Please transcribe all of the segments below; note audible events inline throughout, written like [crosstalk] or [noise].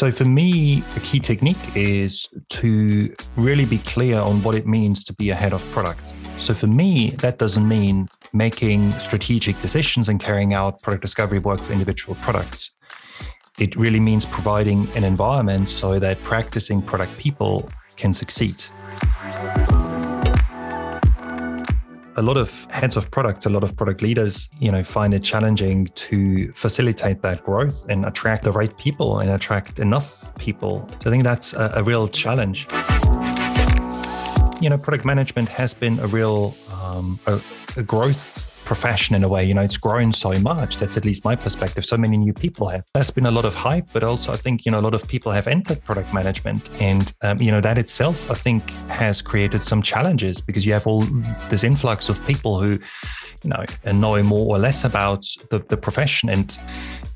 So for me, a key technique is to really be clear on what it means to be a head of product. So for me, that doesn't mean making strategic decisions and carrying out product discovery work for individual products. It really means providing an environment so that practicing product people can succeed. A lot of heads of products, a lot of product leaders, you know, find it challenging to facilitate that growth and attract the right people and attract enough people. So I think that's a, a real challenge. You know, product management has been a real um, a, a growth profession in a way. You know, it's grown so much. That's at least my perspective. So many new people have. There's been a lot of hype, but also I think you know a lot of people have entered product management, and um, you know that itself I think has created some challenges because you have all this influx of people who you know know more or less about the, the profession and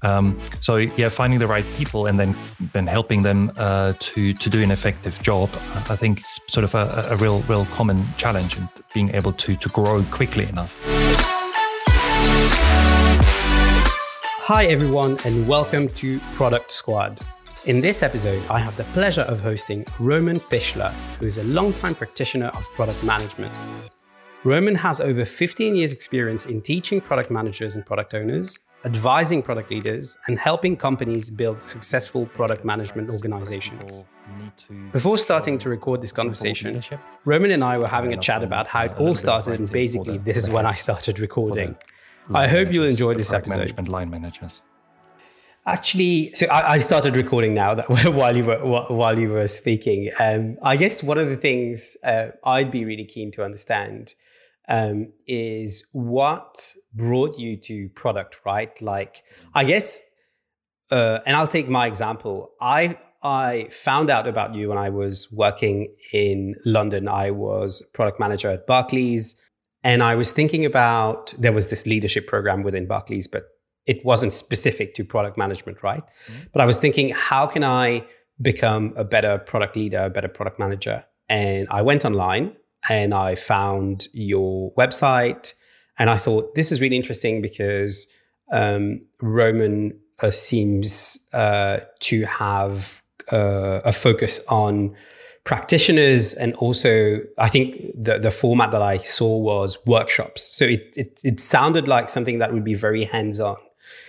um, so yeah finding the right people and then then helping them uh, to to do an effective job i think is sort of a, a real real common challenge and being able to to grow quickly enough Hi, everyone, and welcome to Product Squad. In this episode, I have the pleasure of hosting Roman Pichler, who is a longtime practitioner of product management. Roman has over 15 years' experience in teaching product managers and product owners, advising product leaders, and helping companies build successful product management organizations. Before starting to record this conversation, Roman and I were having a chat about how it all started, and basically, this is when I started recording. I hope you'll enjoy this episode. Management line managers. Actually, so I, I, started recording now that [laughs] while you were while you were speaking. Um, I guess one of the things uh, I'd be really keen to understand um, is what brought you to product, right? Like, I guess, uh, and I'll take my example. I I found out about you when I was working in London. I was product manager at Barclays. And I was thinking about there was this leadership program within Barclays, but it wasn't specific to product management, right? Mm-hmm. But I was thinking, how can I become a better product leader, a better product manager? And I went online and I found your website. And I thought, this is really interesting because um, Roman uh, seems uh, to have uh, a focus on practitioners and also I think the, the format that I saw was workshops. So it, it, it sounded like something that would be very hands-on.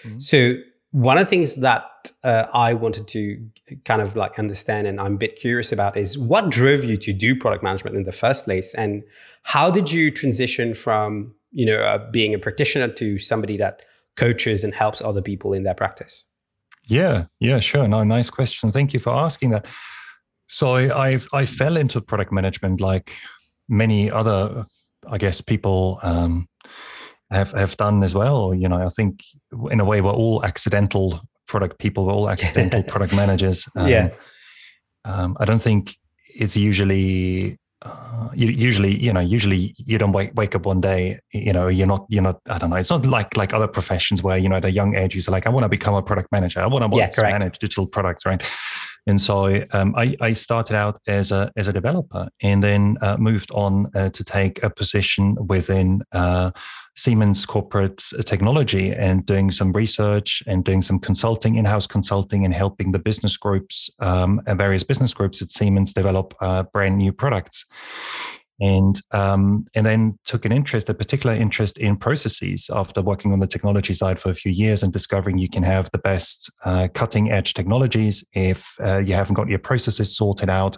Mm-hmm. So one of the things that uh, I wanted to kind of like understand and I'm a bit curious about is what drove you to do product management in the first place and how did you transition from you know uh, being a practitioner to somebody that coaches and helps other people in their practice? Yeah, yeah, sure. No, nice question. Thank you for asking that. So I, I've, I fell into product management like many other, I guess, people um, have have done as well. You know, I think in a way we're all accidental product people. We're all accidental [laughs] product managers. Um, yeah. Um, I don't think it's usually uh, usually you know usually you don't wake, wake up one day you know you're not you're not i don't know it's not like like other professions where you know at a young age you're like i want to become a product manager i want to yeah, manage digital products right and so um, I, I, started out as a as a developer, and then uh, moved on uh, to take a position within uh, Siemens corporate technology, and doing some research and doing some consulting, in-house consulting, and helping the business groups, um, various business groups at Siemens, develop uh, brand new products and um, and then took an interest, a particular interest in processes after working on the technology side for a few years and discovering you can have the best uh, cutting edge technologies if uh, you haven't got your processes sorted out,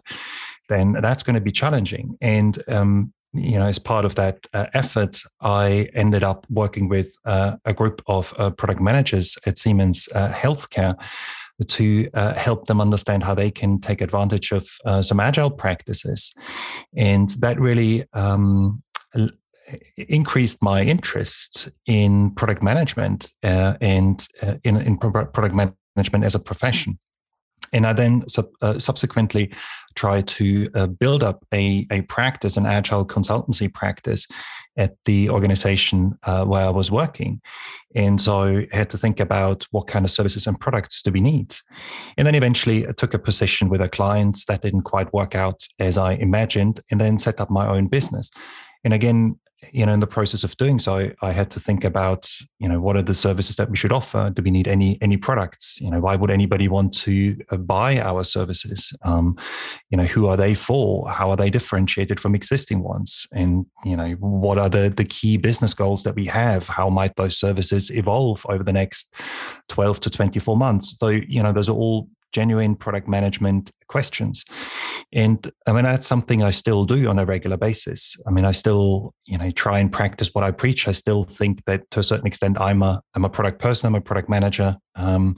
then that's going to be challenging. And um, you know, as part of that uh, effort, I ended up working with uh, a group of uh, product managers at Siemens uh, Healthcare to uh, help them understand how they can take advantage of uh, some agile practices. And that really um, increased my interest in product management uh, and uh, in, in product management as a profession and I then sub, uh, subsequently tried to uh, build up a, a practice, an agile consultancy practice at the organization uh, where I was working. And so I had to think about what kind of services and products do we need. And then eventually I took a position with a client that didn't quite work out as I imagined, and then set up my own business. And again, you know, in the process of doing so, I had to think about, you know, what are the services that we should offer? Do we need any any products? You know, why would anybody want to uh, buy our services? Um, you know, who are they for? How are they differentiated from existing ones? And you know, what are the the key business goals that we have? How might those services evolve over the next twelve to twenty four months? So, you know, those are all genuine product management questions. And I mean, that's something I still do on a regular basis. I mean, I still, you know, try and practice what I preach. I still think that to a certain extent, I'm a, I'm a product person, I'm a product manager. Um,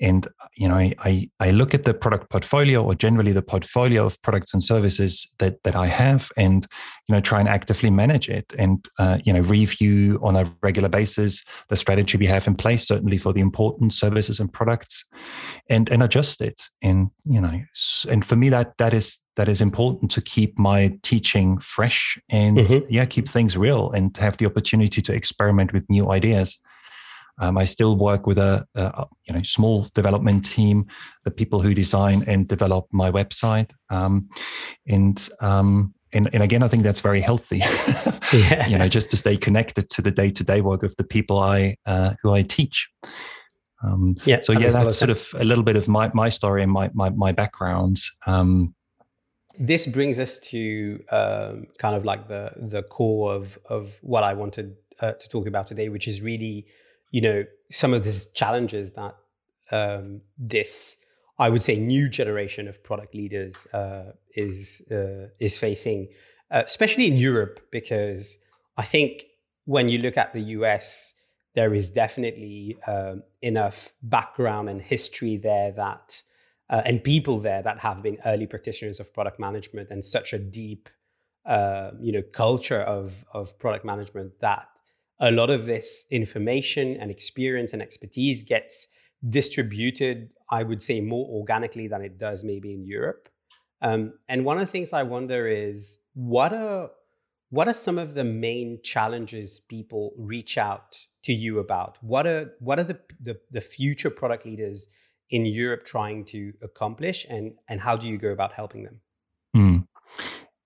and you know, I, I, I look at the product portfolio or generally the portfolio of products and services that that I have, and you know, try and actively manage it, and uh, you know, review on a regular basis the strategy we have in place, certainly for the important services and products, and and adjust it. And you know, and for me, that that is that is important to keep my teaching fresh and mm-hmm. yeah, keep things real and have the opportunity to experiment with new ideas. Um, I still work with a, a, you know small development team, the people who design and develop my website, um, and um, and, and again, I think that's very healthy. [laughs] yeah. You know, just to stay connected to the day to day work of the people I uh, who I teach. Um, yeah. So yeah, that's sort of a little bit of my my story and my my, my background. Um, this brings us to um, kind of like the the core of of what I wanted uh, to talk about today, which is really you know some of the challenges that um, this I would say new generation of product leaders uh, is uh, is facing, uh, especially in Europe, because I think when you look at the US, there is definitely um, enough background and history there that uh, and people there that have been early practitioners of product management and such a deep uh, you know culture of of product management that a lot of this information and experience and expertise gets distributed, I would say, more organically than it does maybe in Europe. Um, and one of the things I wonder is what are what are some of the main challenges people reach out to you about? What are what are the, the, the future product leaders in Europe trying to accomplish, and and how do you go about helping them? Mm.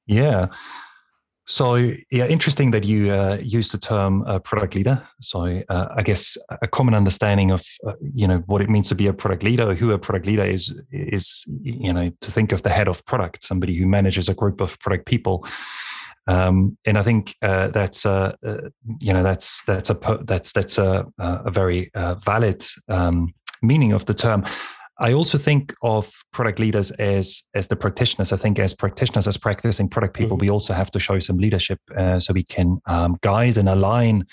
Yeah. So yeah, interesting that you uh, use the term uh, product leader. So uh, I guess a common understanding of uh, you know what it means to be a product leader, who a product leader is, is you know to think of the head of product, somebody who manages a group of product people. Um, and I think uh, that's uh, you know that's that's a that's that's a, a very valid um, meaning of the term. I also think of product leaders as as the practitioners. I think as practitioners, as practicing product people, mm-hmm. we also have to show some leadership uh, so we can um, guide and align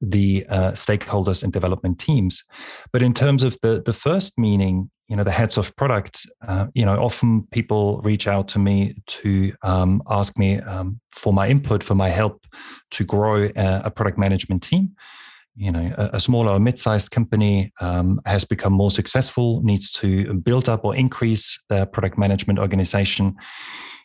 the uh, stakeholders and development teams. But in terms of the the first meaning, you know, the heads of product, uh, you know, often people reach out to me to um, ask me um, for my input, for my help to grow a, a product management team you know a, a smaller or mid-sized company um, has become more successful needs to build up or increase their product management organization.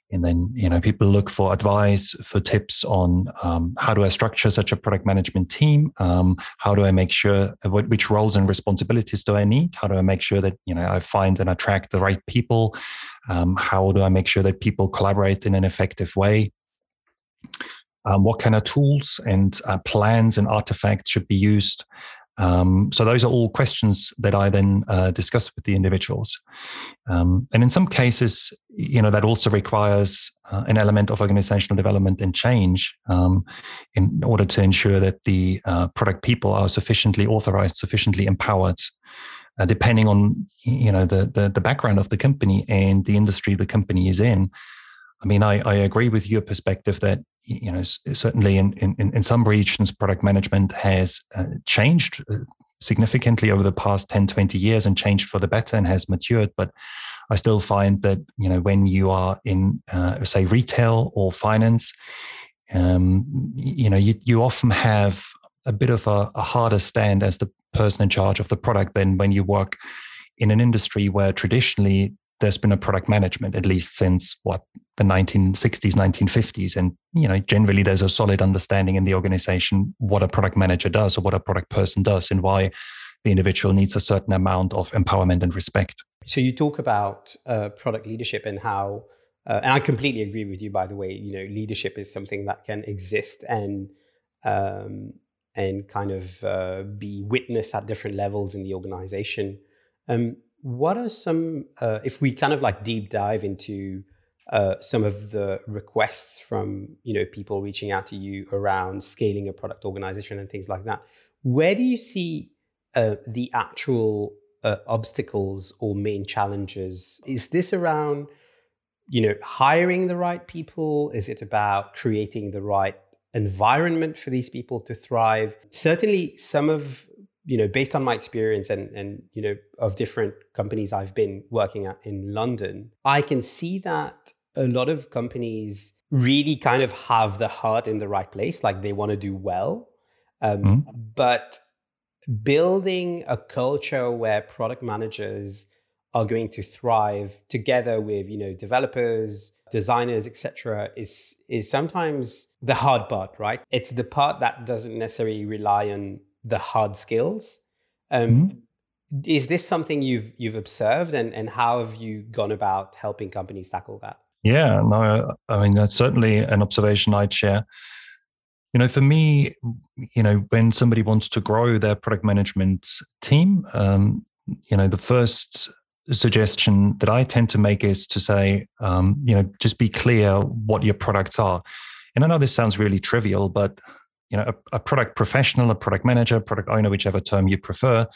And then you know people look for advice for tips on um, how do i structure such a product management team? Um, how do i make sure uh, what, which roles and responsibilities do i need? How do i make sure that you know i find and attract the right people? Um, how do i make sure that people collaborate in an effective way um, what kind of tools and uh, plans and artifacts should be used. Um, so those are all questions that I then uh, discuss with the individuals. Um, and in some cases, you know, that also requires uh, an element of organizational development and change um, in order to ensure that the uh, product people are sufficiently authorized, sufficiently empowered, uh, depending on you know the, the, the background of the company and the industry the company is in. I mean, I, I agree with your perspective that you know certainly in in, in some regions, product management has uh, changed uh, significantly over the past 10 20 years and changed for the better and has matured but i still find that you know when you are in uh, say retail or finance um, you know you, you often have a bit of a, a harder stand as the person in charge of the product than when you work in an industry where traditionally there's been a product management at least since what the 1960s 1950s and you know generally there's a solid understanding in the organization what a product manager does or what a product person does and why the individual needs a certain amount of empowerment and respect so you talk about uh, product leadership and how uh, and i completely agree with you by the way you know leadership is something that can exist and um, and kind of uh, be witness at different levels in the organization. Um, what are some, uh, if we kind of like deep dive into uh, some of the requests from you know people reaching out to you around scaling a product organization and things like that, where do you see uh, the actual uh, obstacles or main challenges? Is this around you know hiring the right people? Is it about creating the right environment for these people to thrive. Certainly, some of you know, based on my experience and and you know of different companies I've been working at in London, I can see that a lot of companies really kind of have the heart in the right place, like they want to do well, um, mm-hmm. but building a culture where product managers are going to thrive together with you know developers designers, etc., is is sometimes the hard part, right? It's the part that doesn't necessarily rely on the hard skills. Um, mm-hmm. Is this something you've you've observed, and and how have you gone about helping companies tackle that? Yeah, no, I mean that's certainly an observation I'd share. You know, for me, you know, when somebody wants to grow their product management team, um, you know, the first suggestion that I tend to make is to say, um, you know, just be clear what your products are. And I know this sounds really trivial, but you know, a, a product professional, a product manager, product owner, whichever term you prefer,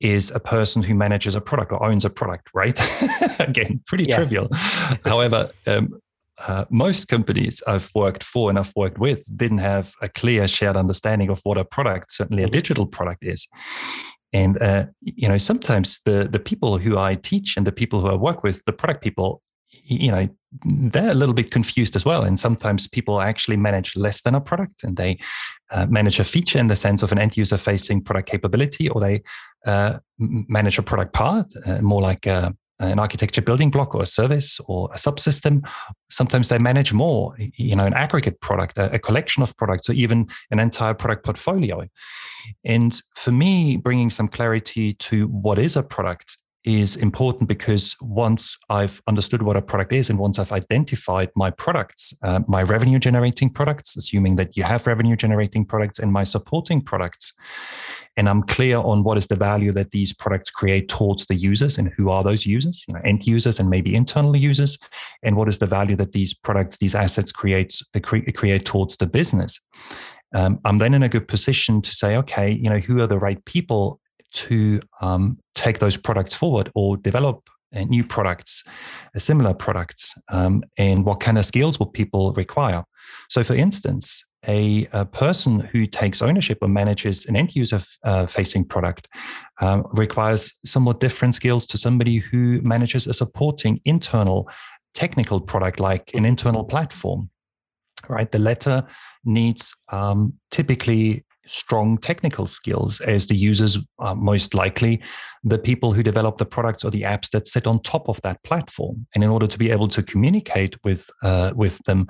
is a person who manages a product or owns a product, right? [laughs] Again, pretty yeah. trivial. However, um, uh, most companies I've worked for and I've worked with didn't have a clear shared understanding of what a product, certainly a mm-hmm. digital product, is. And uh, you know, sometimes the the people who I teach and the people who I work with, the product people, you know, they're a little bit confused as well. And sometimes people actually manage less than a product, and they uh, manage a feature in the sense of an end user facing product capability, or they uh, manage a product part, uh, more like a, an architecture building block or a service or a subsystem. Sometimes they manage more, you know, an aggregate product, a, a, collection of products, or even an entire product portfolio. And for me, bringing some clarity to what is a product is important because once I've understood what a product is and once I've identified my products, uh, my revenue generating products, assuming that you have revenue generating products and my supporting products, and I'm clear on what is the value that these products create towards the users and who are those users, you know, end users and maybe internal users, and what is the value that these products, these assets create create towards the business. Um, I'm then in a good position to say, okay, you know, who are the right people to um, take those products forward or develop uh, new products, uh, similar products, um, and what kind of skills will people require? So, for instance, a, a, person who takes ownership or manages an end user uh, facing product um, requires somewhat different skills to somebody who manages a supporting internal technical product like an internal platform right the latter needs um, typically strong technical skills as the users are most likely the people who develop the products or the apps that sit on top of that platform. And in order to be able to communicate with uh, with them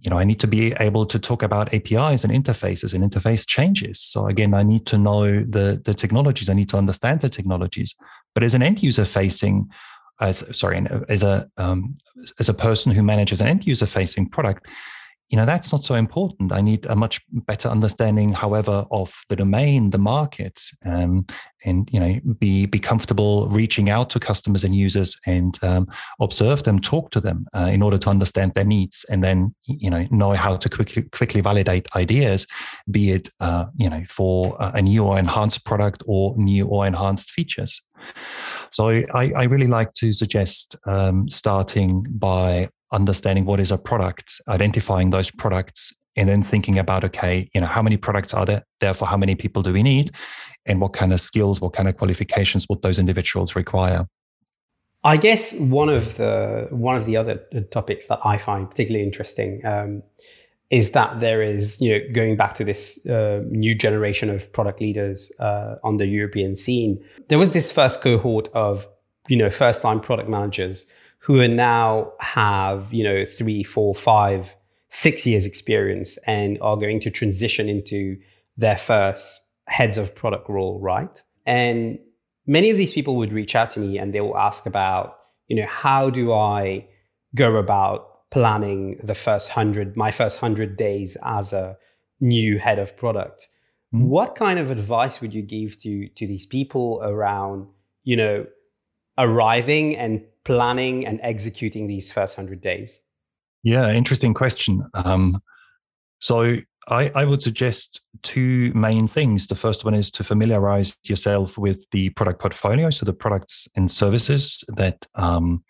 you know i need to be able to talk about apis and interfaces and interface changes. So again i need to know the the technologies. I need to understand the technologies. But as an end user facing as sorry as a um, as a person who manages an end user facing product you know that's not so important. I need a much better understanding however of the domain the market um, and you know be be comfortable reaching out to customers and users and um, observe them talk to them uh, in order to understand their needs and then you know know how to quickly quickly validate ideas be it uh, you know for a new or enhanced product or new or enhanced features. So I, I really like to suggest um, starting by understanding what is a product, identifying those products, and then thinking about okay, you know, how many products are there? Therefore, how many people do we need, and what kind of skills, what kind of qualifications would those individuals require? I guess one of the one of the other topics that I find particularly interesting um, is that there is, you know, going back to this uh, new generation of product leaders uh, on the European scene. There was this first cohort of, you know, first time product managers who are now have, you know, three, four, five, six years experience and are going to transition into their first heads of product role, right? And many of these people would reach out to me and they will ask about, you know, how do I go about planning the first hundred, my first hundred days as a new head of product. Mm-hmm. What kind of advice would you give to to these people around, you know, arriving and planning and executing these first hundred days? Yeah, interesting question. Um, so I, I, would suggest two main things. The first one is to familiarize yourself with the product portfolio, so the products and services that um,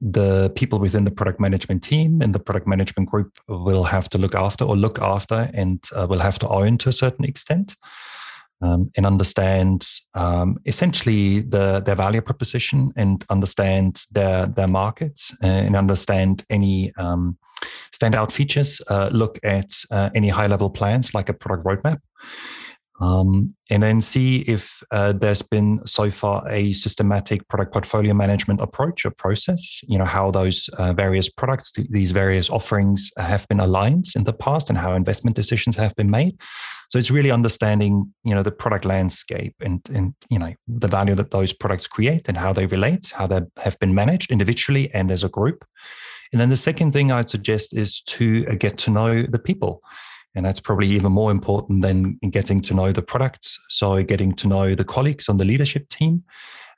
the people within the product management team and the product management group will have to look after or look after and uh, will have to own to a certain extent um, and understand um, essentially the, their value proposition and understand their, their markets and understand any um, standout features, uh, look at uh, any high level plans like a product roadmap. Um, and then see if uh, there's been so far a systematic product portfolio management approach or process. You know how those uh, various products, these various offerings, have been aligned in the past, and how investment decisions have been made. So it's really understanding, you know, the product landscape and and you know the value that those products create and how they relate, how they have been managed individually and as a group. And then the second thing I'd suggest is to uh, get to know the people. And that's probably even more important than getting to know the products. So, getting to know the colleagues on the leadership team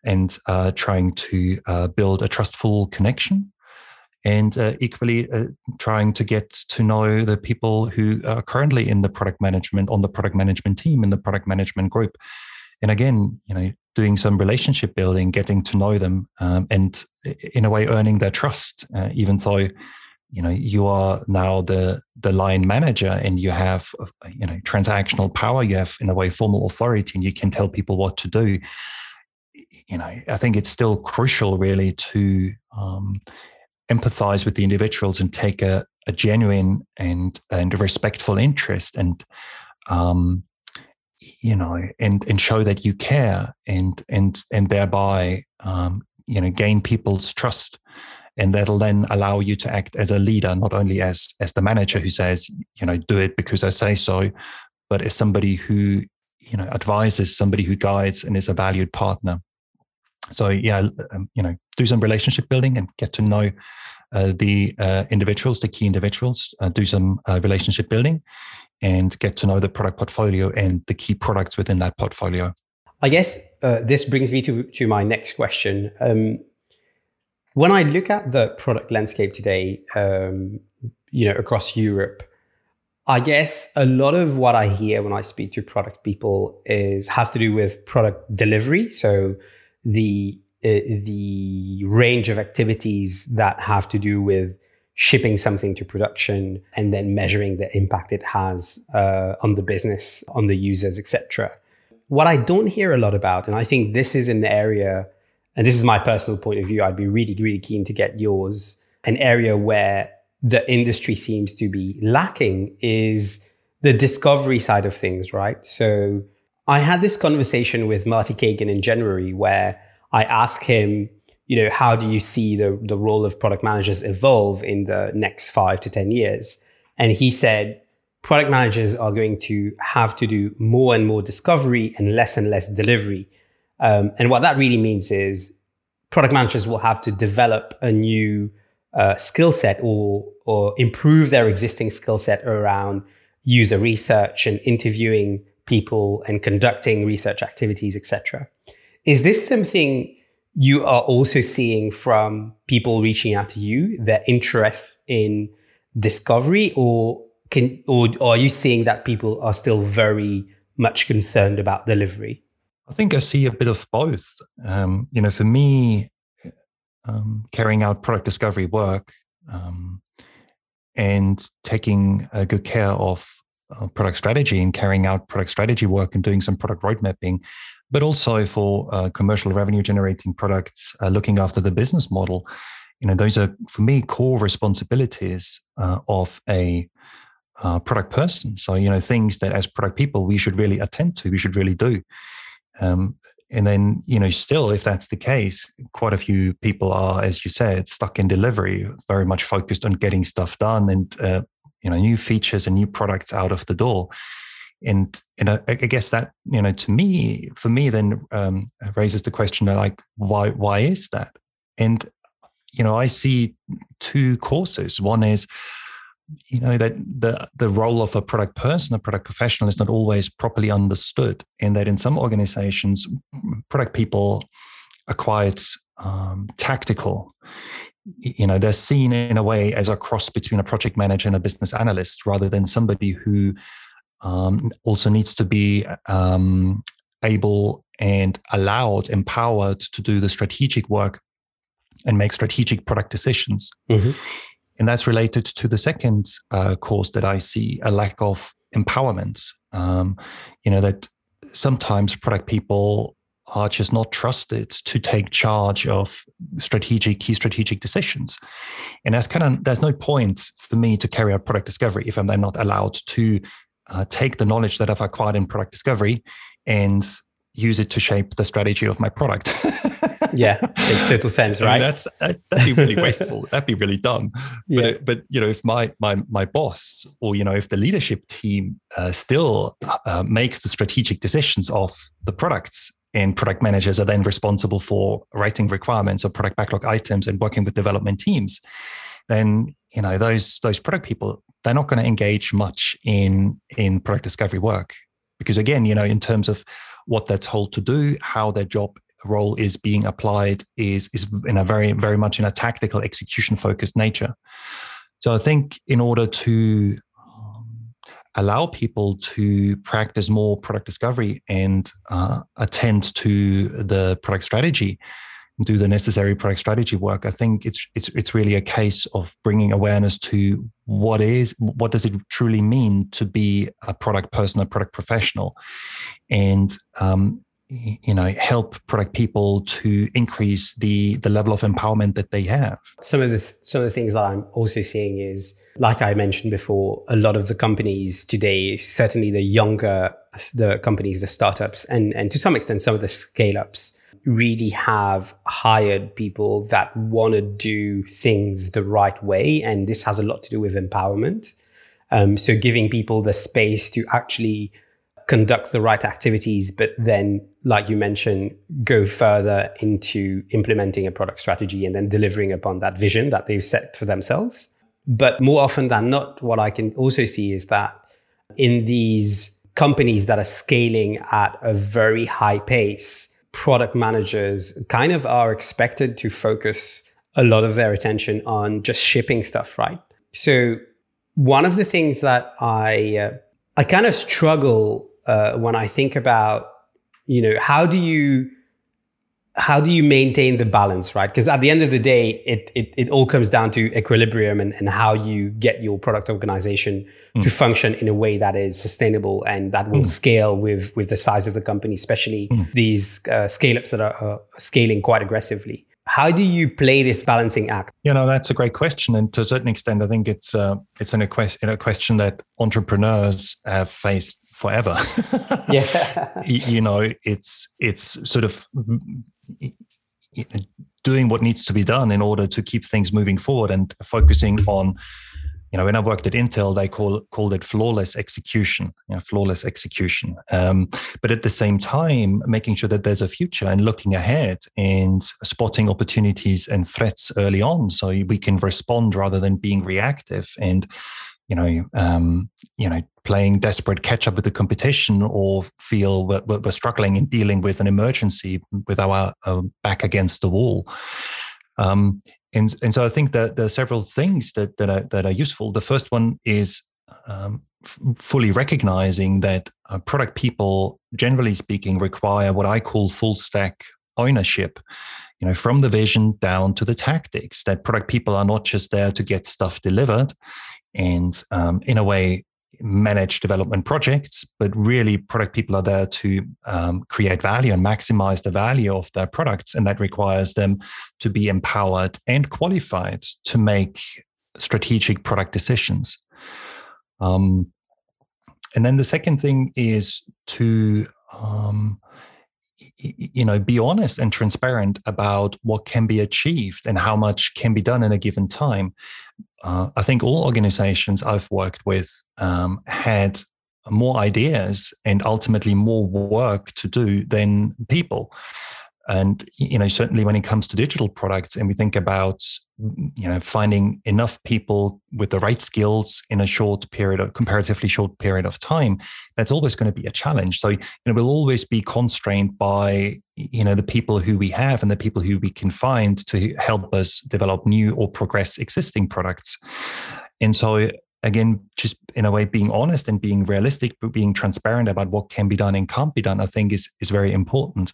and uh, trying to uh, build a trustful connection. And uh, equally, uh, trying to get to know the people who are currently in the product management, on the product management team, in the product management group. And again, you know, doing some relationship building, getting to know them, um, and in a way, earning their trust, uh, even though you know you are now the the line manager and you have you know transactional power you have in a way formal authority and you can tell people what to do. You know i think it's still crucial really to um, empathize with the individuals and take a, a genuine and and respectful interest and um, you know and and show that you care and and and thereby um, you know gain people's trust and that'll then allow you to act as a leader not only as as the manager who says you know do it because i say so but as somebody who you know advises somebody who guides and is a valued partner. So yeah um, you know do some relationship building and get to know uh, the uh, individuals the key individuals uh, do some uh, relationship building and get to know the product portfolio and the key products within that portfolio. I guess uh, this brings me to to my next question. Um, when I look at the product landscape today, um, you know, across Europe, I guess a lot of what I hear when I speak to product people is has to do with product delivery. So the uh, the range of activities that have to do with shipping something to production and then measuring the impact it has uh, on the business, on the users, etc. What I don't hear a lot about, and I think this is an area and this is my personal point of view, I'd be really, really keen to get yours. An area where the industry seems to be lacking is the discovery side of things, right? So I had this conversation with Marty Cagan in January where I asked him, you know, how do you see the, the role of product managers evolve in the next five to 10 years? And he said, product managers are going to have to do more and more discovery and less and less delivery um, and what that really means is product managers will have to develop a new uh, skill set or or improve their existing skill set around user research and interviewing people and conducting research activities, etc. Is this something you are also seeing from people reaching out to you, their interest in discovery, or can or, or are you seeing that people are still very much concerned about delivery? I think I see a bit of both. Um, you know, for me, um, carrying out product discovery work um, and taking a good care of uh, product strategy and carrying out product strategy work and doing some product road mapping, but also for uh, commercial revenue generating products, uh, looking after the business model. You know, those are for me core responsibilities uh, of a uh, product person. So, you know, things that as product people we should really attend to, we should really do. Um, and then, you know, still, if that's the case, quite a few people are, as you said, stuck in delivery, very much focused on getting stuff done and, uh, you know, new features and new products out of the door. And, and I, I guess that, you know, to me, for me, then um, raises the question like, why, why is that? And, you know, I see two courses. One is you know that the the role of a product person, a product professional, is not always properly understood, and that in some organizations, product people are quite um, tactical. You know, they're seen in a way as a cross between a project manager and a business analyst, rather than somebody who um, also needs to be um, able and allowed, empowered to do the strategic work and make strategic product decisions. Mm-hmm. And that's related to the second uh, cause that I see a lack of empowerment. Um, you know, that sometimes product people are just not trusted to take charge of strategic key strategic decisions and that's kind of there's no point for me to carry out product discovery if i'm then not allowed to uh, take the knowledge that i've acquired in product discovery and use it to shape the strategy of my product. [laughs] yeah, makes total sense, right? I mean, that's uh, that'd be really [laughs] wasteful. that'd be really dumb. Yeah. But but you know, if my my my boss or you know, if the leadership team uh, still uh, makes the strategic decisions of the products, and product managers are then responsible for writing requirements or product backlog items and working with development teams, then you know those those product people they're not going to engage much in in product discovery work because again, you know, in terms of what they're told to do, how their job role is being applied is is in a very very much in a tactical execution focused nature. So I think in order to um, allow people to practice more product discovery and uh, attend to the product strategy, do the necessary product strategy work. I think it's it's it's really a case of bringing awareness to what is what does it truly mean to be a product person, a product professional, and um, you know help product people to increase the the level of empowerment that they have. Some of the some of the things that I'm also seeing is like I mentioned before, a lot of the companies today, certainly the younger the companies, the startups, and and to some extent some of the scale ups really have hired people that want to do things the right way. And this has a lot to do with empowerment. Um, so giving people the space to actually conduct the right activities, but then, like you mentioned, go further into implementing a product strategy and then delivering upon that vision that they've set for themselves. But more often than not, what I can also see is that in these companies that are scaling at a very high pace, product managers kind of are expected to focus a lot of their attention on just shipping stuff, right? So one of the things that I uh, I kind of struggle uh, when I think about you know how do you how do you maintain the balance, right? Because at the end of the day, it, it, it all comes down to equilibrium and, and how you get your product organization mm. to function in a way that is sustainable and that will mm. scale with, with the size of the company, especially mm. these uh, scale ups that are uh, scaling quite aggressively. How do you play this balancing act? You know, that's a great question, and to a certain extent, I think it's uh, it's an, a, question, a question that entrepreneurs have faced forever. [laughs] yeah, you know, it's it's sort of doing what needs to be done in order to keep things moving forward and focusing on you know when i worked at intel they call called it flawless execution you know, flawless execution. Um, but at the same time making sure that there's a future and looking ahead and spotting opportunities and threats early on so we can respond rather than being reactive. And you know, um, you know, playing desperate catch up with the competition, or feel we're, we're struggling in dealing with an emergency with our uh, back against the wall. Um, and and so I think that there are several things that that are that are useful. The first one is um, f- fully recognizing that uh, product people, generally speaking, require what I call full stack ownership you know from the vision down to the tactics that product people are not just there to get stuff delivered and um, in a way manage development projects, but really product people are there to um, create value and maximize the value of their products. And that requires them to be empowered and qualified to make strategic product decisions. Um, and then the second thing is to um, you know be honest and transparent about what can be achieved and how much can be done in a given time uh, i think all organizations i've worked with um, had more ideas and ultimately more work to do than people. And you know certainly when it comes to digital products and we think about you know finding enough people with the right skills in a short period of comparatively short period of time that's always going to be a challenge. So you know we'll always be constrained by you know the people who we have and the people who we can find to help us develop new or progress existing products. And so again just in a way being honest and being realistic but being transparent about what can be done and can't be done i think is is very important.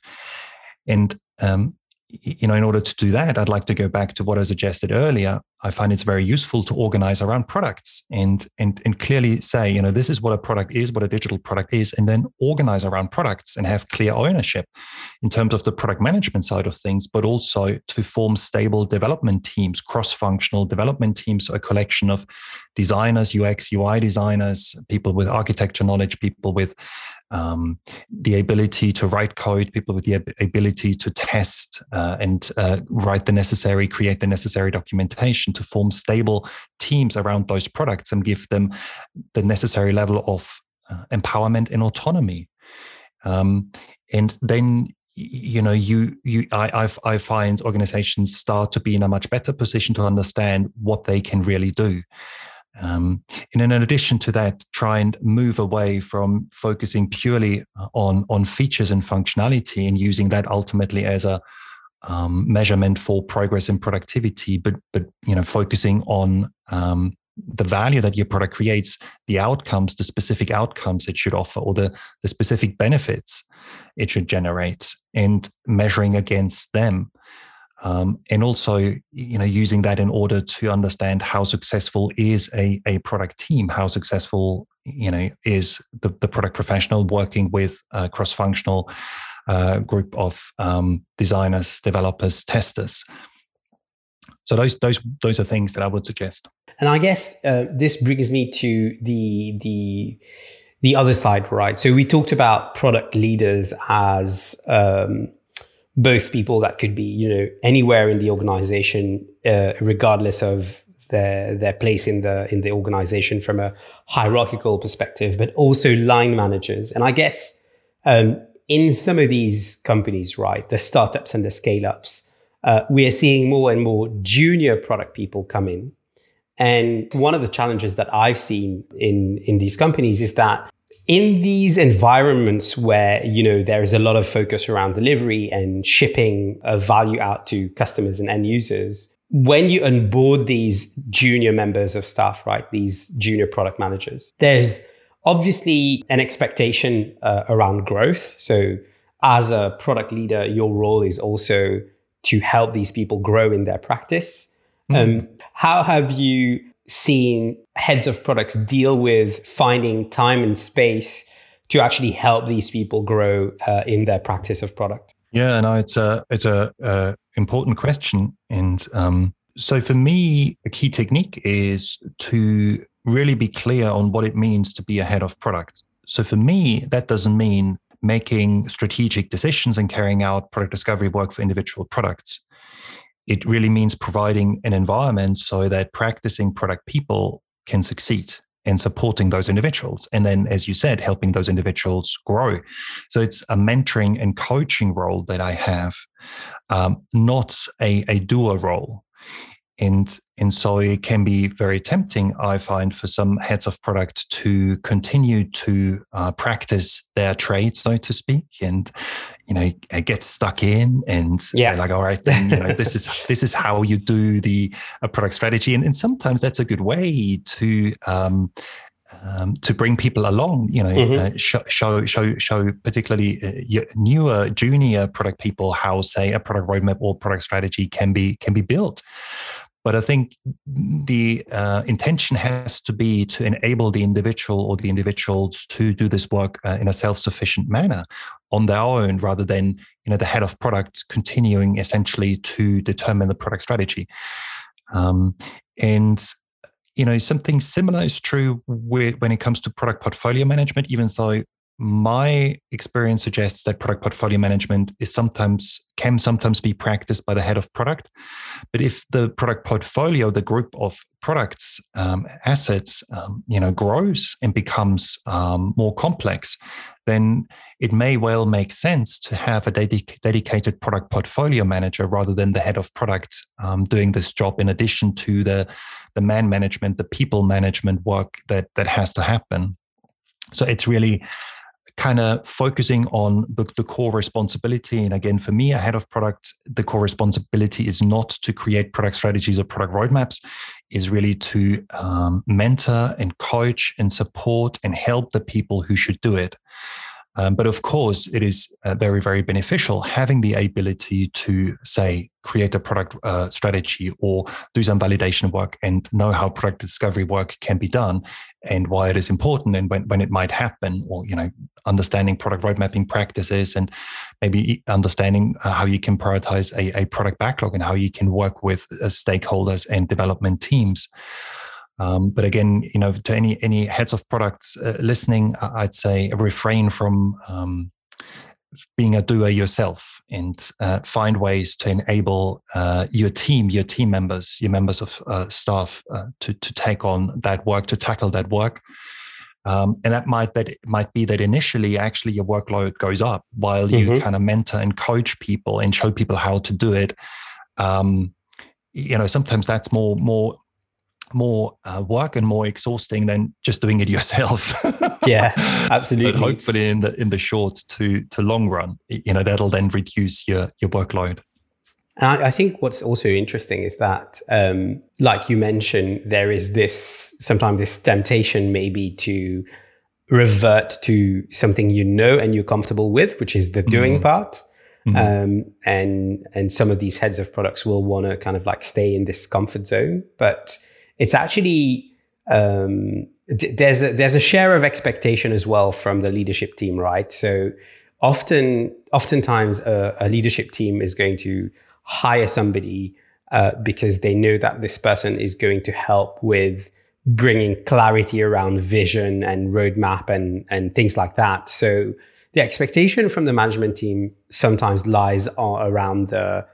And um, you know, in order to do that, I'd like to go back to what I suggested earlier. I find it's very useful to organize around products and, and, and clearly say, you know, this is what a product is, what a digital product is, and then organize around products and have clear ownership in terms of the product management side of things, but also to form stable development teams, cross-functional development teams, a collection of designers, UX, UI designers, people with architecture knowledge, people with um, the ability to write code, people with the ability to test uh, and uh, write the necessary, create the necessary documentation to form stable teams around those products and give them the necessary level of uh, empowerment and autonomy. Um, and then you know you you I, I i find organizations start to be in a much better position to understand what they can really do um, and in addition to that, try and move away from focusing purely uh, on on features and functionality and using that ultimately as a um, measurement for progress and productivity, but but you know focusing on um, the value that your product creates, the outcomes, the specific outcomes it should offer, or the the specific benefits it should generate, and measuring against them um, and also you know using that in order to understand how successful is a, a product team how successful you know is the, the product professional working with a cross-functional uh, group of um, designers developers testers. So those those those are things that i would suggest. And i guess uh, this brings me to the the the other side right? So we talked about product leaders as um, both people that could be, you know, anywhere in the organization, uh, regardless of their their place in the in the organization from a hierarchical perspective, but also line managers. And I guess um, in some of these companies, right, the startups and the scale ups, uh, we are seeing more and more junior product people come in. And one of the challenges that I've seen in in these companies is that in these environments where you know there is a lot of focus around delivery and shipping a value out to customers and end users when you onboard these junior members of staff right these junior product managers there's obviously an expectation uh, around growth so as a product leader your role is also to help these people grow in their practice mm. um, how have you seen heads of products deal with finding time and space to actually help these people grow uh, in their practice of product? Yeah, no, it's a it's a, a important question, and um, so for me, a key technique is to really be clear on what it means to be a head of product. So for me, that doesn't mean making strategic decisions and carrying out product discovery work for individual products it really means providing an environment so that practicing product people can succeed and supporting those individuals. And then, as you said, helping those individuals grow. So it's a mentoring and coaching role that I have, um, not a, a doer role and and so it can be very tempting i find for some heads of product to continue to uh, practice their trade so to speak and you know get stuck in and yeah. say like all right then you know this is [laughs] this is how you do the uh, product strategy and, and sometimes that's a good way to um, um, to bring people along, you know, mm-hmm. uh, show, show, show, show particularly uh, newer, junior product people how, say, a product roadmap or product strategy can be can be built. But I think the uh, intention has to be to enable the individual or the individuals to do this work uh, in a self-sufficient manner on their own, rather than you know the head of product continuing essentially to determine the product strategy. Um, and you know something similar is true with, when it comes to product portfolio management. Even though my experience suggests that product portfolio management is sometimes can sometimes be practiced by the head of product. But if the product portfolio the group of products um, assets um, you know grows and becomes um, more complex then it may well make sense to have a dedic- dedicated product portfolio manager rather than the head of products um, doing this job in addition to the the man management the people management work that that has to happen. So it's really kind of focusing on the, the core responsibility. And again, for me, a head of product, the core responsibility is not to create product strategies or product roadmaps, is really to um, mentor and coach and support and help the people who should do it. Um, but of course, it is uh, very, very beneficial having the ability to say, create a product uh, strategy or do some validation work and know how product discovery work can be done and why it is important and when, when it might happen or, you know, understanding product road mapping practices and maybe understanding uh, how you can prioritize a, a product backlog and how you can work with uh, stakeholders and development teams. Um, but again, you know, to any any heads of products uh, listening, I'd say refrain from um, being a doer yourself and uh, find ways to enable uh, your team, your team members, your members of uh, staff uh, to to take on that work, to tackle that work. Um, and that might that might be that initially actually your workload goes up while you mm-hmm. kind of mentor and coach people and show people how to do it. Um, you know, sometimes that's more more more uh, work and more exhausting than just doing it [laughs] yourself. yeah, [laughs] absolutely. but hopefully, in the in the short to to long run, you know that'll then reduce your your workload. And I, I think what's also interesting is that, um, like you mentioned, there is this sometimes this temptation maybe to revert to something you know and you're comfortable with, which is the doing mm. part. Mm-hmm. Um, and and some of these heads of products will want to kind of like stay in this comfort zone, but it's actually um, th- there's a, there's a share of expectation as well from the leadership team, right? So often, oftentimes, a, a leadership team is going to hire somebody uh, because they know that this person is going to help with bringing clarity around vision and roadmap and and things like that. So the expectation from the management team sometimes lies around the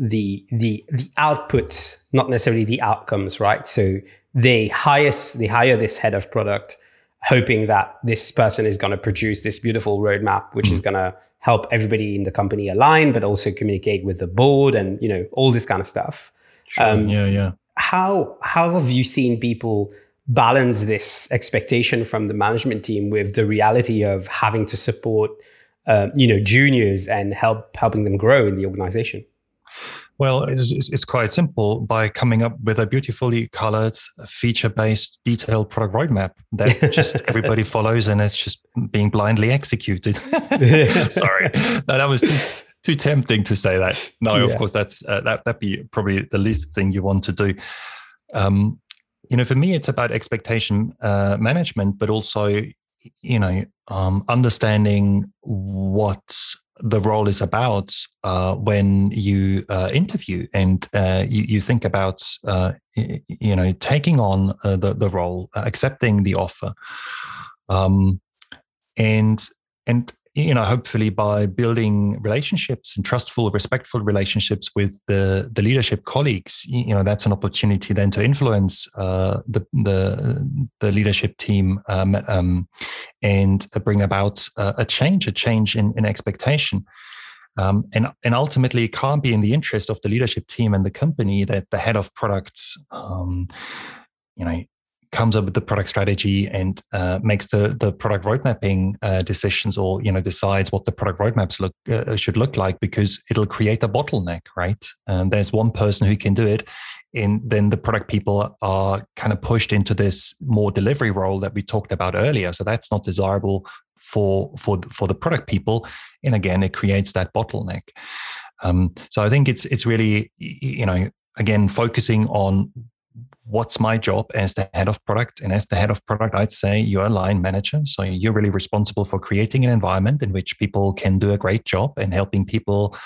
the the the output, not necessarily the outcomes, right? So they hire they hire this head of product, hoping that this person is going to produce this beautiful roadmap, which mm. is going to help everybody in the company align, but also communicate with the board and you know all this kind of stuff. Sure. Um, yeah, yeah. How how have you seen people balance this expectation from the management team with the reality of having to support, uh, you know, juniors and help helping them grow in the organization? Well, it's, it's, quite simple by coming up with a beautifully colored, feature based, detailed product roadmap that [laughs] just everybody follows and it's just being blindly executed. [laughs] Sorry. No, that was too, too, tempting to say that. No, yeah. of course, that's uh, that, that'd be probably the least thing you want to do. Um, you know, for me, it's about expectation uh, management, but also, you know, um, understanding what the role is about uh, when you uh, interview and uh, you, you, think about uh, you know taking on uh, the the role, accepting the offer, um, and and you know hopefully by building relationships and trustful respectful relationships with the the leadership colleagues you know that's an opportunity then to influence uh, the the the leadership team um, um, and bring about a, a change a change in, in expectation. Um, and and ultimately it can't be in the interest of the leadership team and the company that the head of products um, you know comes up with the product strategy and uh, makes the the product road mapping uh, decisions or you know decides what the product roadmaps look uh, should look like because it'll create a bottleneck right? And there's one person who can do it. And then the product people are kind of pushed into this more delivery role that we talked about earlier. So that's not desirable for for for the product people. And again it creates that bottleneck. Um, so i think it's it's really you know again focusing on what's my job as the head of product? And as the head of product, I'd say you're a line manager. So you're really responsible for creating an environment in which people can do a great job and helping people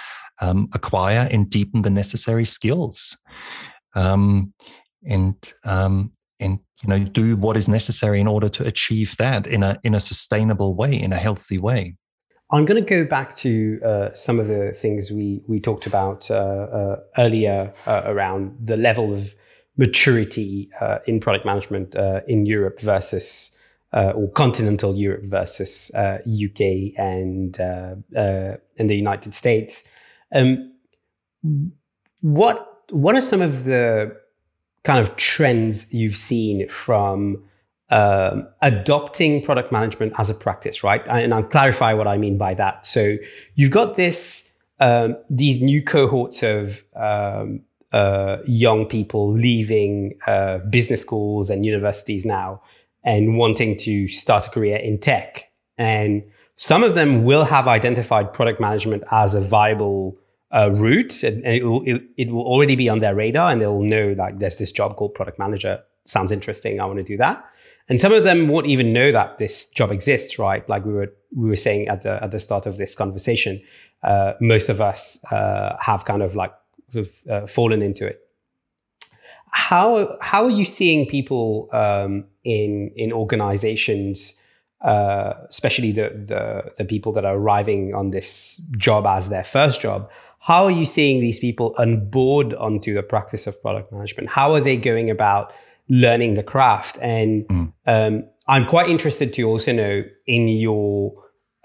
um, acquire and deepen the necessary skills. Um, and um, and you know do what is necessary in order to achieve that in a in a sustainable way in a healthy way i'm going to go back to uh, some of the things we we talked about uh, uh, earlier uh, around the level of maturity uh, in product management uh, in europe versus or continental europe versus uk and and the united states um, what what are some of the kind of trends you've seen from um, adopting product management as a practice, right? And I'll clarify what I mean by that. So you've got this um, these new cohorts of um, uh, young people leaving uh, business schools and universities now and wanting to start a career in tech. And some of them will have identified product management as a viable uh, route, and, it, will, it, it, will already be on their radar, and they'll know like there's this job called product manager. Sounds interesting. I want to do that. And some of them won't even know that this job exists, right? Like we were we were saying at the at the start of this conversation. Uh, most of us uh, have kind of like sort of, uh, fallen into it. How how are you seeing people um, in in organizations? Uh, especially the, the the people that are arriving on this job as their first job, how are you seeing these people onboard onto the practice of product management? How are they going about learning the craft? And mm. um, I'm quite interested to also know in your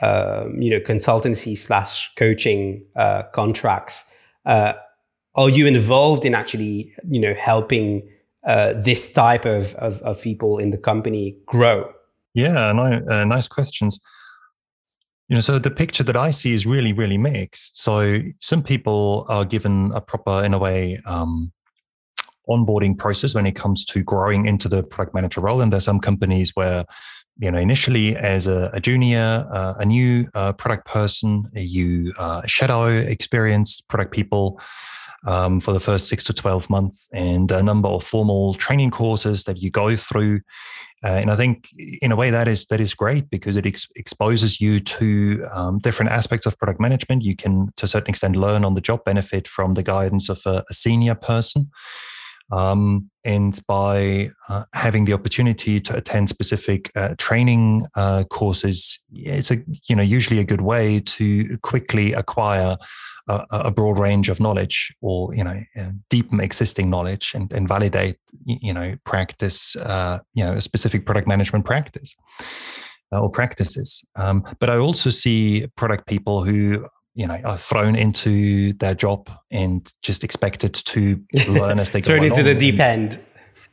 um, you know consultancy slash coaching uh, contracts. Uh, are you involved in actually you know helping uh, this type of, of, of people in the company grow? Yeah, no, uh, nice questions. You know so the picture that i see is really really mixed. So some people are given a proper in a way um, onboarding process when it comes to growing into the product manager role. And there's some companies where you know initially as a, a junior uh, a new uh, product person you uh, shadow experienced product people um, for the first six to 12 months and a number of formal training courses that you go through uh, and I think, in a way, that is that is great because it ex- exposes you to um, different aspects of product management. You can, to a certain extent, learn on the job, benefit from the guidance of a, a senior person, um, and by uh, having the opportunity to attend specific uh, training uh, courses, it's a you know usually a good way to quickly acquire a, a, broad range of knowledge or you know deepen existing knowledge and, and validate you know practice uh, you know a specific product management practice uh, or practices. Um, but i also see product people who you know are thrown into their job and just expected to [laughs] learn as they go thrown into the deep end.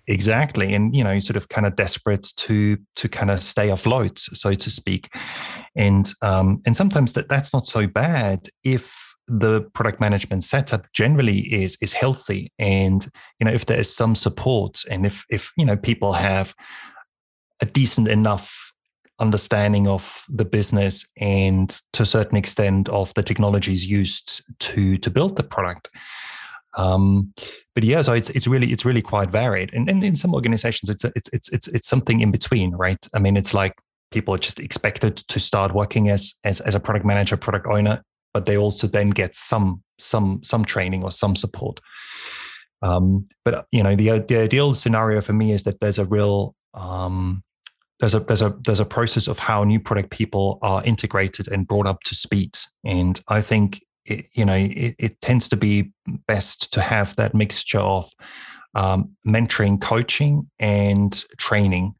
Exactly. And you know sort of kind of desperate to to kind of stay afloat so to speak. And um and sometimes that that's not so bad if the product management setup generally is is healthy. And you know if there is some support and if if you know people have a decent enough understanding of the business and to a certain extent of the technologies used to to build the product um, but yeah so it's it's really it's really quite varied. And, and in some organizations it's it's it's it's it's something in between right? I mean it's like people are just expected to start working as as, as a product manager product owner but they also then get some some some training or some support. Um, but you know, the the ideal scenario for me is that there's a real um, there's a there's a there's a process of how new product people are integrated and brought up to speed, and I think it, you know it, it tends to be best to have that mixture of um, mentoring, coaching, and training.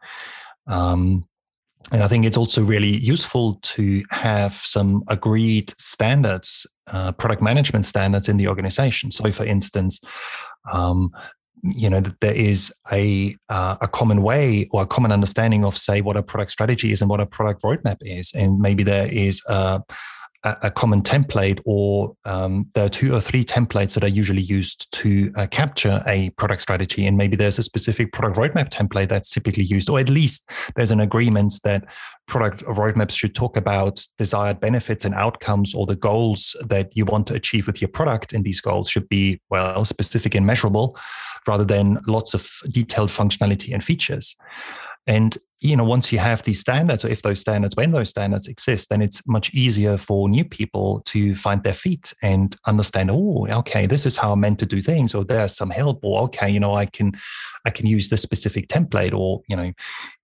Um, and I think it's also really useful to have some agreed standards, uh, product management standards in the organization. So, for instance, um, you know that there is a uh, a common way or a common understanding of say what a product strategy is and what a product roadmap is, and maybe there is a a, common template, or um, there are two or three templates that are usually used to uh, capture a product strategy. And maybe there's a specific product roadmap template that's typically used, or at least there's an agreement that product roadmaps should talk about desired benefits and outcomes or the goals that you want to achieve with your product. And these goals should be, well, specific and measurable rather than lots of detailed functionality and features. And you know once you have these standards or if those standards when those standards exist then it's much easier for new people to find their feet and understand oh okay this is how i'm meant to do things or there's some help or okay you know i can i can use this specific template or you know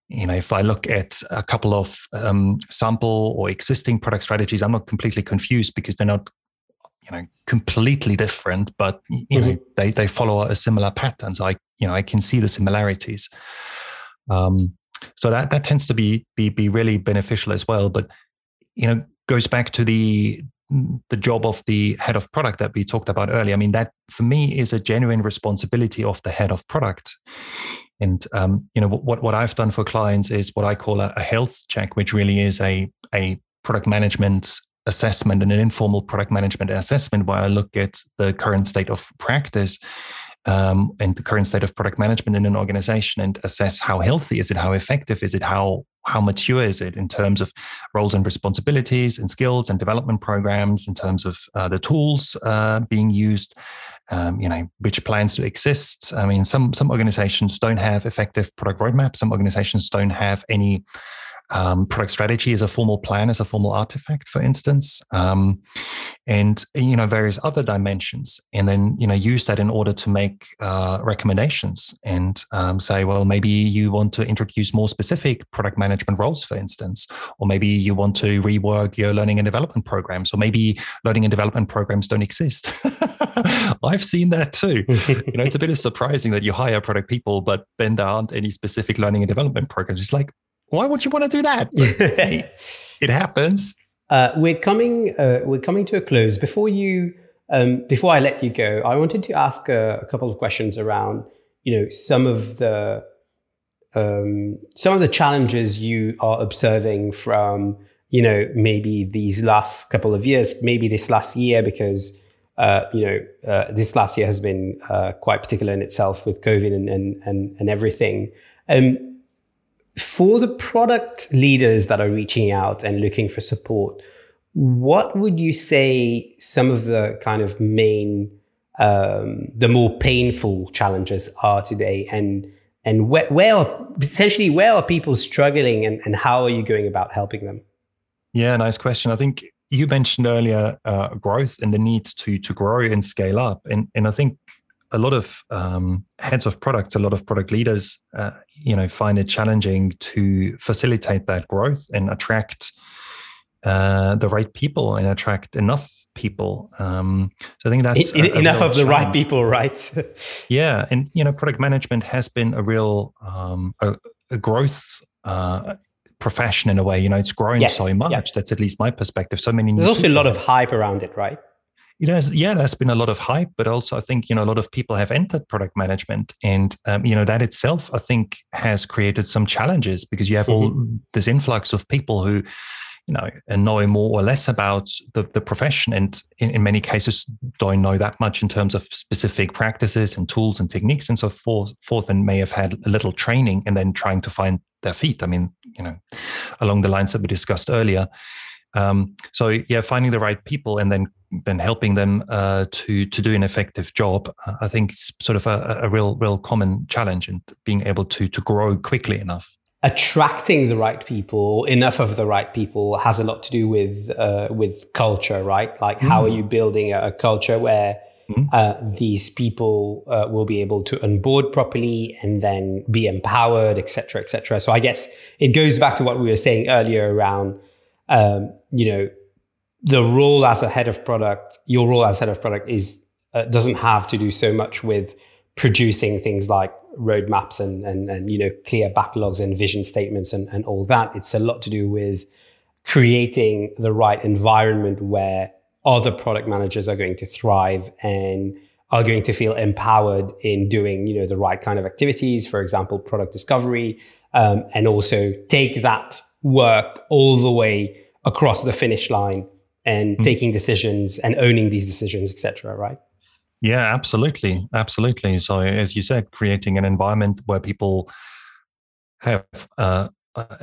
you know if i look at a couple of um, sample or existing product strategies i'm not completely confused because they're not you know completely different but you mm-hmm. know they they follow a similar pattern so i you know i can see the similarities um, so that that tends to be be be really beneficial as well. But you know, goes back to the the job of the head of product that we talked about earlier. I mean, that for me is a genuine responsibility of the head of product. And um, you know what what I've done for clients is what I call a, a health check, which really is a a product management assessment and an informal product management assessment where I look at the current state of practice um, and the current state of product management in an organization and assess how healthy is it, how effective is it, how how mature is it in terms of roles and responsibilities and skills and development programs, in terms of uh, the tools uh, being used, um, you know, which plans to exist. I mean, some some organizations don't have effective product roadmaps. Some organizations don't have any um, product strategy as a formal plan, as a formal artifact, for instance, um, and you know various other dimensions, and then you know use that in order to make uh, recommendations and um, say, well, maybe you want to introduce more specific product management roles, for instance, or maybe you want to rework your learning and development programs, or maybe learning and development programs don't exist. [laughs] I've seen that too. you know, it's a bit of [laughs] surprising that you hire product people, but then there aren't any specific learning and development programs. It's like, why would you want to do that? [laughs] it happens. Uh, we're coming. Uh, we're coming to a close. Before you, um, before I let you go, I wanted to ask a, a couple of questions around, you know, some of the um, some of the challenges you are observing from, you know, maybe these last couple of years, maybe this last year, because uh, you know, uh, this last year has been uh, quite particular in itself with COVID and and and, and everything. Um, for the product leaders that are reaching out and looking for support, what would you say some of the kind of main, um, the more painful challenges are today, and and where, where are, essentially where are people struggling, and, and how are you going about helping them? Yeah, nice question. I think you mentioned earlier uh, growth and the need to to grow and scale up, and and I think a lot of um, heads of products, a lot of product leaders, uh, you know, find it challenging to facilitate that growth and attract uh, the right people and attract enough people. Um, so I think that's a, a enough of the right people, right? [laughs] yeah, and you know, product management has been a real um, a, a, growth. Uh, profession in a way you know it's grown yes. so much that's at least my perspective so many there's also a lot of hype around it right it has, yeah, there's been a lot of hype, but also I think you know a lot of people have entered product management, and um, you know that itself I think has created some challenges because you have mm-hmm. all this influx of people who you know know more or less about the, the profession and in, in many cases don't know that much in terms of specific practices and tools and techniques and so forth, forth and may have had a little training and then trying to find their feet i mean you know along the lines that we discussed earlier um, so yeah, finding the right people and then then helping them uh, to to do an effective job, I think it's sort of a, a real real common challenge and being able to to grow quickly enough. Attracting the right people, enough of the right people, has a lot to do with uh, with culture, right? Like, mm. how are mm. you building a, a culture where mm. uh, these people uh, will be able to onboard properly and then be empowered, etc., etc. So, I guess it goes back to what we were saying earlier around um, you know, the role as a head of product, your role as head of product is uh, doesn't have to do so much with producing things like roadmaps and, and, and you know clear backlogs and vision statements and, and all that. It's a lot to do with creating the right environment where other product managers are going to thrive and are going to feel empowered in doing you know the right kind of activities for example product discovery um, and also take that work all the way across the finish line and mm. taking decisions and owning these decisions, etc. Right? Yeah, absolutely, absolutely. So, as you said, creating an environment where people have uh,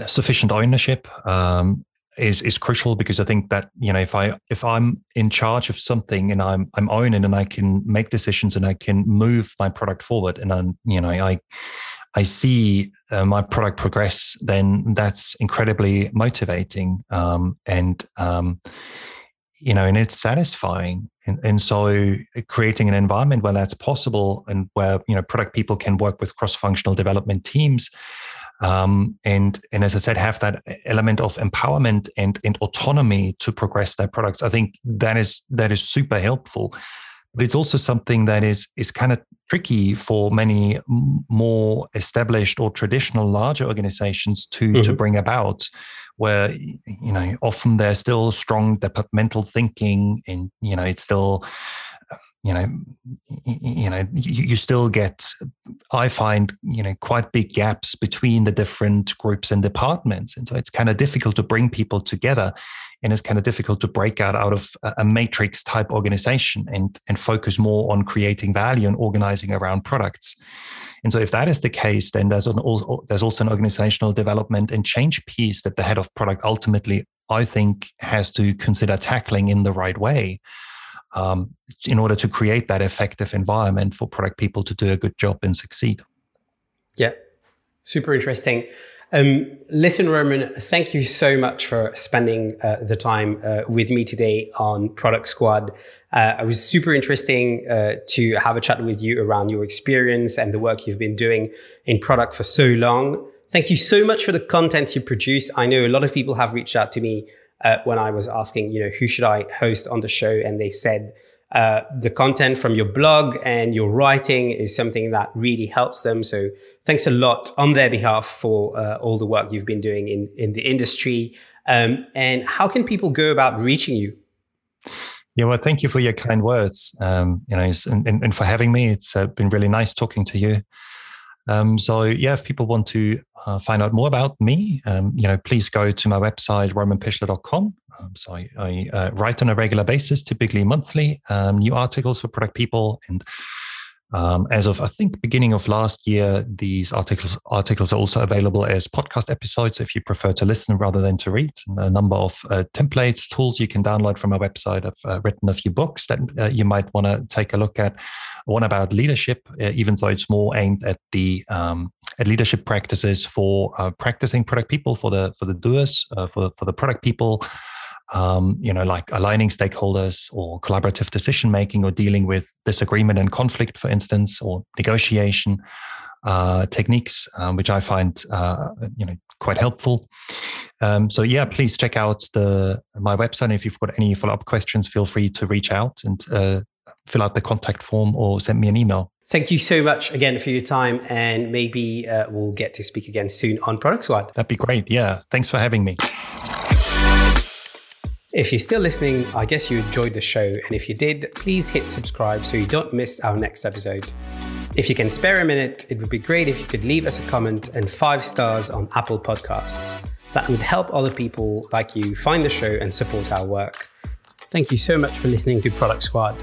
sufficient ownership um, is is crucial because I think that you know if I if I'm in charge of something and I'm I'm owning and I can make decisions and I can move my product forward and I'm you know I I see uh, my product progress, then that's incredibly motivating. Um, and, um, you know, and it's satisfying. And, and so creating an environment where that's possible and where, you know, product people can work with cross-functional development teams. Um, and and as I said, have that element of empowerment and and autonomy to progress their products. I think that is that is super helpful. But it's also something that is is kind of tricky for many more established or traditional larger organizations to mm-hmm. to bring about where you know often there's still strong departmental thinking and you know it's still you know you know you, still get i find you know quite big gaps between the different groups and departments. And so it's kind of difficult to bring people together and it's kind of difficult to break out out of a matrix type organization and and focus more on creating value and organizing around products. And so if that is the case then there's an there's also an organizational development and change piece that the head of product ultimately i think has to consider tackling in the right way um, in order to create that effective environment for product people to do a good job and succeed. Yeah, super interesting. Um, listen, Roman, thank you so much for spending uh, the time uh, with me today on Product Squad. Uh, it was super interesting uh, to have a chat with you around your experience and the work you've been doing in product for so long. Thank you so much for the content you produce. I know a lot of people have reached out to me uh, when I was asking, you know, who should I host on the show? And they said, uh, the content from your blog and your writing is something that really helps them. So thanks a lot on their behalf for uh, all the work you've been doing in, in the industry. Um, and how can people go about reaching you? Yeah, well, thank you for your kind words. Um, you know, and, and, and, for having me. It's uh, been really nice talking to you. Um, so yeah, if people want to uh, find out more about me, um, you know, please go to my website romanpichler.com. Um, so I, I uh, write on a regular basis, typically monthly, um, new articles for product people, and um, as of I think beginning of last year, these articles articles are also available as podcast episodes if you prefer to listen rather than to read. And a number of uh, templates, tools you can download from our website. I've uh, written a few books that uh, you might want to take a look at. One about leadership, uh, even though it's more aimed at the um, at leadership practices for uh, practicing product people for the for the doers uh, for for the product people um, you know, like aligning stakeholders or collaborative decision making or dealing with disagreement and conflict, for instance, or negotiation uh, techniques, um, which I find, uh, you know, quite helpful. Um, so yeah, please check out the my website. If you've got any follow up questions, feel free to reach out and uh, fill out the contact form or send me an email. Thank you so much again for your time, and maybe uh, we'll get to speak again soon on Product Squad. That'd be great. Yeah, thanks for having me. If you're still listening, I guess you enjoyed the show, and if you did, please hit subscribe so you don't miss our next episode. If you can spare a minute, it would be great if you could leave us a comment and five stars on Apple Podcasts. That would help other people like you find the show and support our work. Thank you so much for listening to Product Squad.